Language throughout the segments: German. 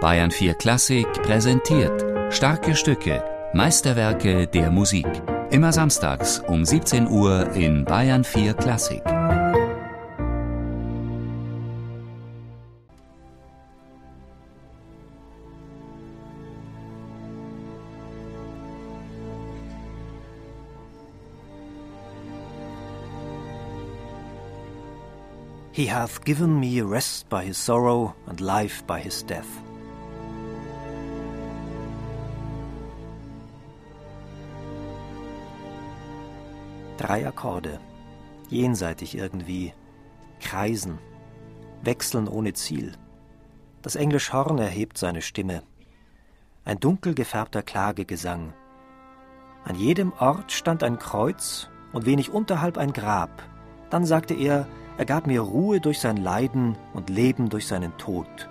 Bayern 4 Klassik präsentiert starke Stücke, Meisterwerke der Musik. Immer samstags um 17 Uhr in Bayern 4 Klassik. He hath given me rest by his sorrow and life by his death. Drei Akkorde, jenseitig irgendwie, kreisen, wechseln ohne Ziel. Das Englischhorn erhebt seine Stimme. Ein dunkel gefärbter Klagegesang. An jedem Ort stand ein Kreuz und wenig unterhalb ein Grab. Dann sagte er, er gab mir Ruhe durch sein Leiden und Leben durch seinen Tod,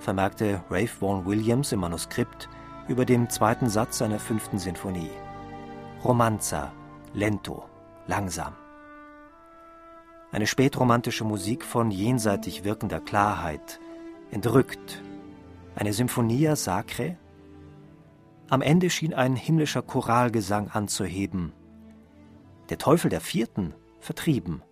vermerkte Rafe Vaughan Williams im Manuskript über dem zweiten Satz seiner fünften Sinfonie. Romanza, lento, langsam. Eine spätromantische Musik von jenseitig wirkender Klarheit, entrückt. Eine Symphonia sacre. Am Ende schien ein himmlischer Choralgesang anzuheben. Der Teufel der Vierten vertrieben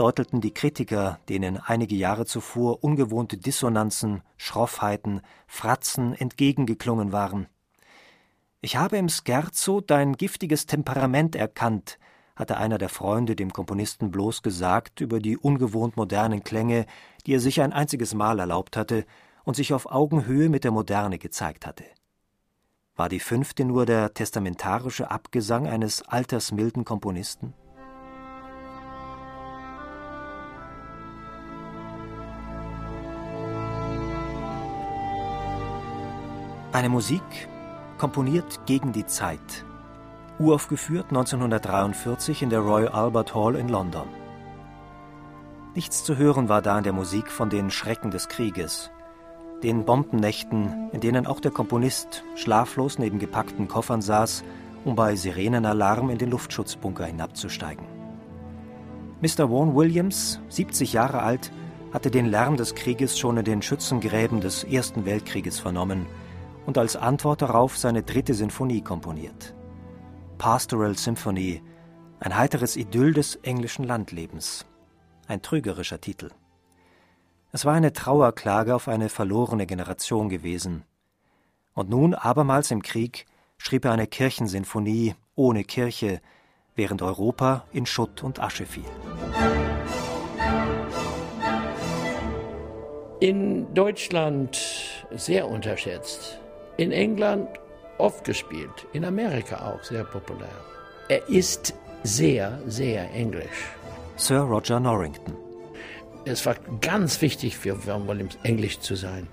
deuteten die Kritiker, denen einige Jahre zuvor ungewohnte Dissonanzen, Schroffheiten, Fratzen entgegengeklungen waren. Ich habe im Scherzo dein giftiges Temperament erkannt, hatte einer der Freunde dem Komponisten bloß gesagt über die ungewohnt modernen Klänge, die er sich ein einziges Mal erlaubt hatte und sich auf Augenhöhe mit der Moderne gezeigt hatte. War die fünfte nur der testamentarische Abgesang eines altersmilden Komponisten? Eine Musik, komponiert gegen die Zeit. Uraufgeführt 1943 in der Royal Albert Hall in London. Nichts zu hören war da in der Musik von den Schrecken des Krieges, den Bombennächten, in denen auch der Komponist schlaflos neben gepackten Koffern saß, um bei Sirenenalarm in den Luftschutzbunker hinabzusteigen. Mr. Vaughan Williams, 70 Jahre alt, hatte den Lärm des Krieges schon in den Schützengräben des Ersten Weltkrieges vernommen und als Antwort darauf seine dritte Sinfonie komponiert. Pastoral Symphony, ein heiteres Idyll des englischen Landlebens. Ein trügerischer Titel. Es war eine Trauerklage auf eine verlorene Generation gewesen. Und nun abermals im Krieg schrieb er eine Kirchensinfonie ohne Kirche, während Europa in Schutt und Asche fiel. In Deutschland sehr unterschätzt in England oft gespielt, in Amerika auch sehr populär. Er ist sehr, sehr englisch. Sir Roger Norrington. Es war ganz wichtig für Vaughan Williams, englisch zu sein.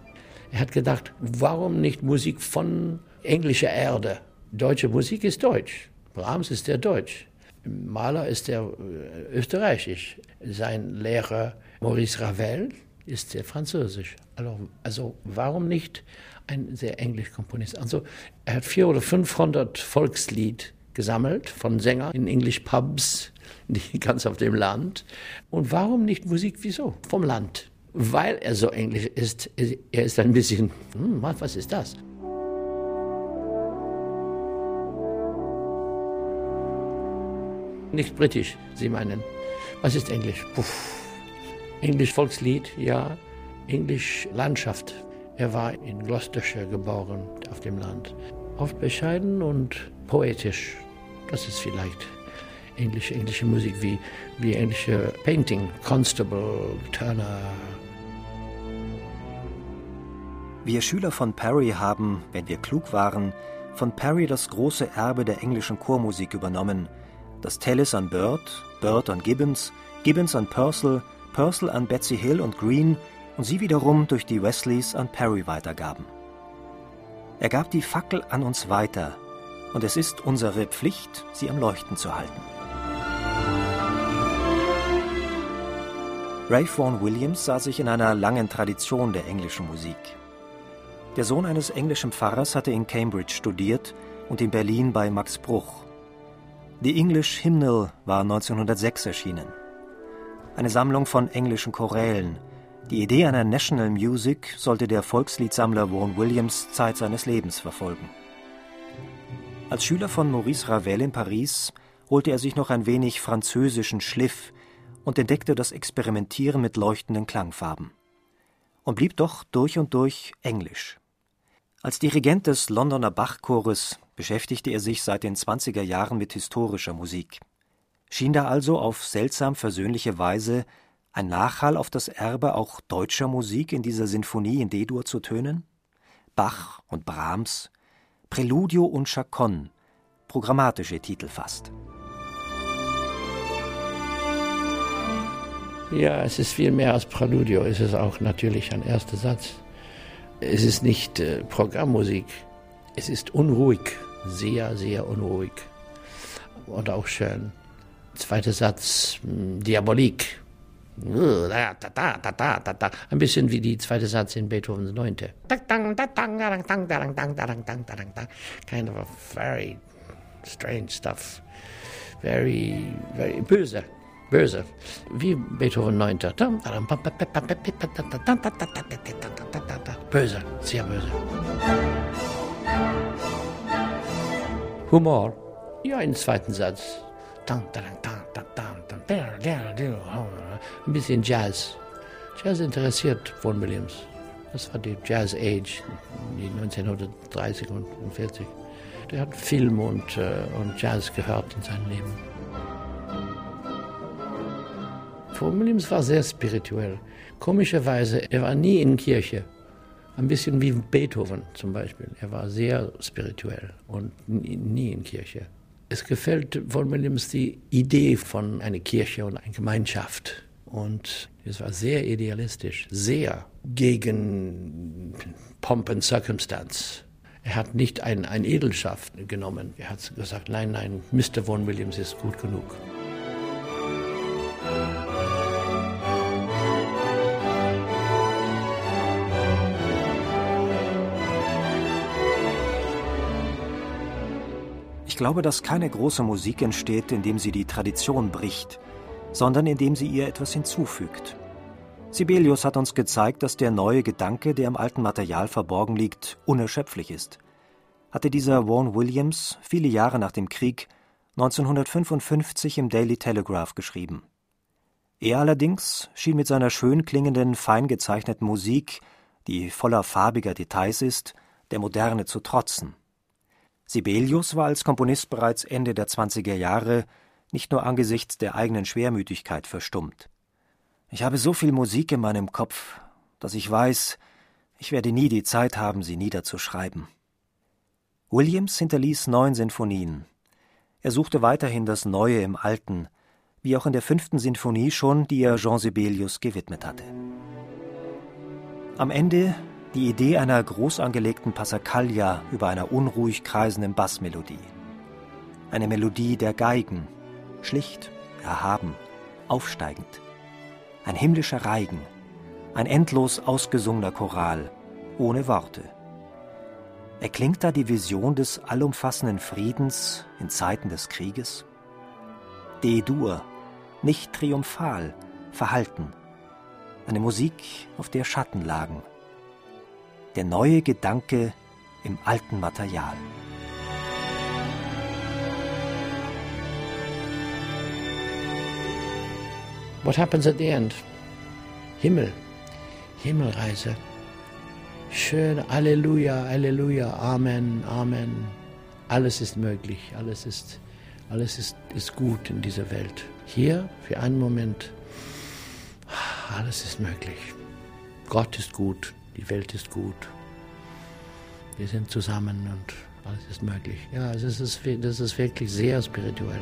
Er hat gedacht, warum nicht Musik von englischer Erde? Deutsche Musik ist deutsch. Brahms ist der Deutsch. Mahler ist der äh, österreichisch. Sein Lehrer Maurice Ravel ist der französisch. Also, also warum nicht ein sehr englisch Komponist. Also er hat 400 oder 500 Volkslied gesammelt von Sängern in English Pubs, die ganz auf dem Land. Und warum nicht Musik? Wieso? Vom Land. Weil er so englisch ist, er ist ein bisschen, hm, was ist das? Nicht britisch, Sie meinen. Was ist Englisch? Puff. Englisch Volkslied, ja. Englisch Landschaft, er war in Gloucestershire geboren, auf dem Land. Oft bescheiden und poetisch. Das ist vielleicht englische, englische Musik wie, wie englische Painting, Constable, Turner. Wir Schüler von Perry haben, wenn wir klug waren, von Perry das große Erbe der englischen Chormusik übernommen, das Tallis an Bird, Bird an Gibbons, Gibbons an Purcell, Purcell an Betsy Hill und Green und sie wiederum durch die Wesleys an Perry weitergaben. Er gab die Fackel an uns weiter, und es ist unsere Pflicht, sie am Leuchten zu halten. Ray Vaughan Williams sah sich in einer langen Tradition der englischen Musik. Der Sohn eines englischen Pfarrers hatte in Cambridge studiert und in Berlin bei Max Bruch. The English Hymnal war 1906 erschienen. Eine Sammlung von englischen Chorälen, Die Idee einer National Music sollte der Volksliedsammler Vaughan Williams Zeit seines Lebens verfolgen. Als Schüler von Maurice Ravel in Paris holte er sich noch ein wenig französischen Schliff und entdeckte das Experimentieren mit leuchtenden Klangfarben. Und blieb doch durch und durch englisch. Als Dirigent des Londoner Bachchores beschäftigte er sich seit den 20er Jahren mit historischer Musik. Schien da also auf seltsam versöhnliche Weise ein Nachhall auf das Erbe auch deutscher Musik in dieser Sinfonie in D-Dur zu tönen? Bach und Brahms, Preludio und Chaconne, programmatische Titel fast. Ja, es ist viel mehr als Preludio. Es ist auch natürlich ein erster Satz. Es ist nicht äh, Programmmusik. Es ist unruhig, sehr, sehr unruhig. Und auch schön. Zweiter Satz, Diabolik. Ein bisschen wie die zweite Satz in Beethovens Neunte. Kind of a very strange stuff. Very, very böse. Böse. Wie Beethoven Neunte. Böse, sehr böse. Humor. Ja, im zweiten Satz. Ein bisschen Jazz. Jazz interessiert Vaughan Williams. Das war die Jazz Age, die 1930 und 40. Der hat Film und, äh, und Jazz gehört in seinem Leben. Vaughan Williams war sehr spirituell. Komischerweise, er war nie in Kirche. Ein bisschen wie Beethoven zum Beispiel. Er war sehr spirituell und nie in Kirche. Es gefällt Vaughan Williams die Idee von einer Kirche und einer Gemeinschaft. Und es war sehr idealistisch, sehr gegen Pomp and Circumstance. Er hat nicht ein, ein Edelschaft genommen. Er hat gesagt, nein, nein, Mr. Vaughan Williams ist gut genug. Ich glaube, dass keine große Musik entsteht, indem sie die Tradition bricht, sondern indem sie ihr etwas hinzufügt. Sibelius hat uns gezeigt, dass der neue Gedanke, der im alten Material verborgen liegt, unerschöpflich ist. Hatte dieser Vaughan Williams viele Jahre nach dem Krieg 1955 im Daily Telegraph geschrieben. Er allerdings schien mit seiner schön klingenden, fein gezeichneten Musik, die voller farbiger Details ist, der Moderne zu trotzen. Sibelius war als Komponist bereits Ende der 20er Jahre nicht nur angesichts der eigenen Schwermütigkeit verstummt. Ich habe so viel Musik in meinem Kopf, dass ich weiß, ich werde nie die Zeit haben, sie niederzuschreiben. Williams hinterließ neun Sinfonien. Er suchte weiterhin das Neue im Alten, wie auch in der fünften Sinfonie schon, die er Jean Sibelius gewidmet hatte. Am Ende die Idee einer groß angelegten Passacaglia über einer unruhig kreisenden Bassmelodie. Eine Melodie der Geigen, schlicht, erhaben, aufsteigend. Ein himmlischer Reigen, ein endlos ausgesungener Choral, ohne Worte. Erklingt da die Vision des allumfassenden Friedens in Zeiten des Krieges? D-Dur, nicht triumphal, verhalten. Eine Musik, auf der Schatten lagen, der neue Gedanke im alten Material. What happens at the end? Himmel, Himmelreise. Schön, Halleluja, Halleluja, Amen, Amen. Alles ist möglich, alles ist, alles ist, ist gut in dieser Welt. Hier, für einen Moment, alles ist möglich. Gott ist gut, die Welt ist gut. Wir sind zusammen und alles ist möglich. Ja, das ist, das ist wirklich sehr spirituell.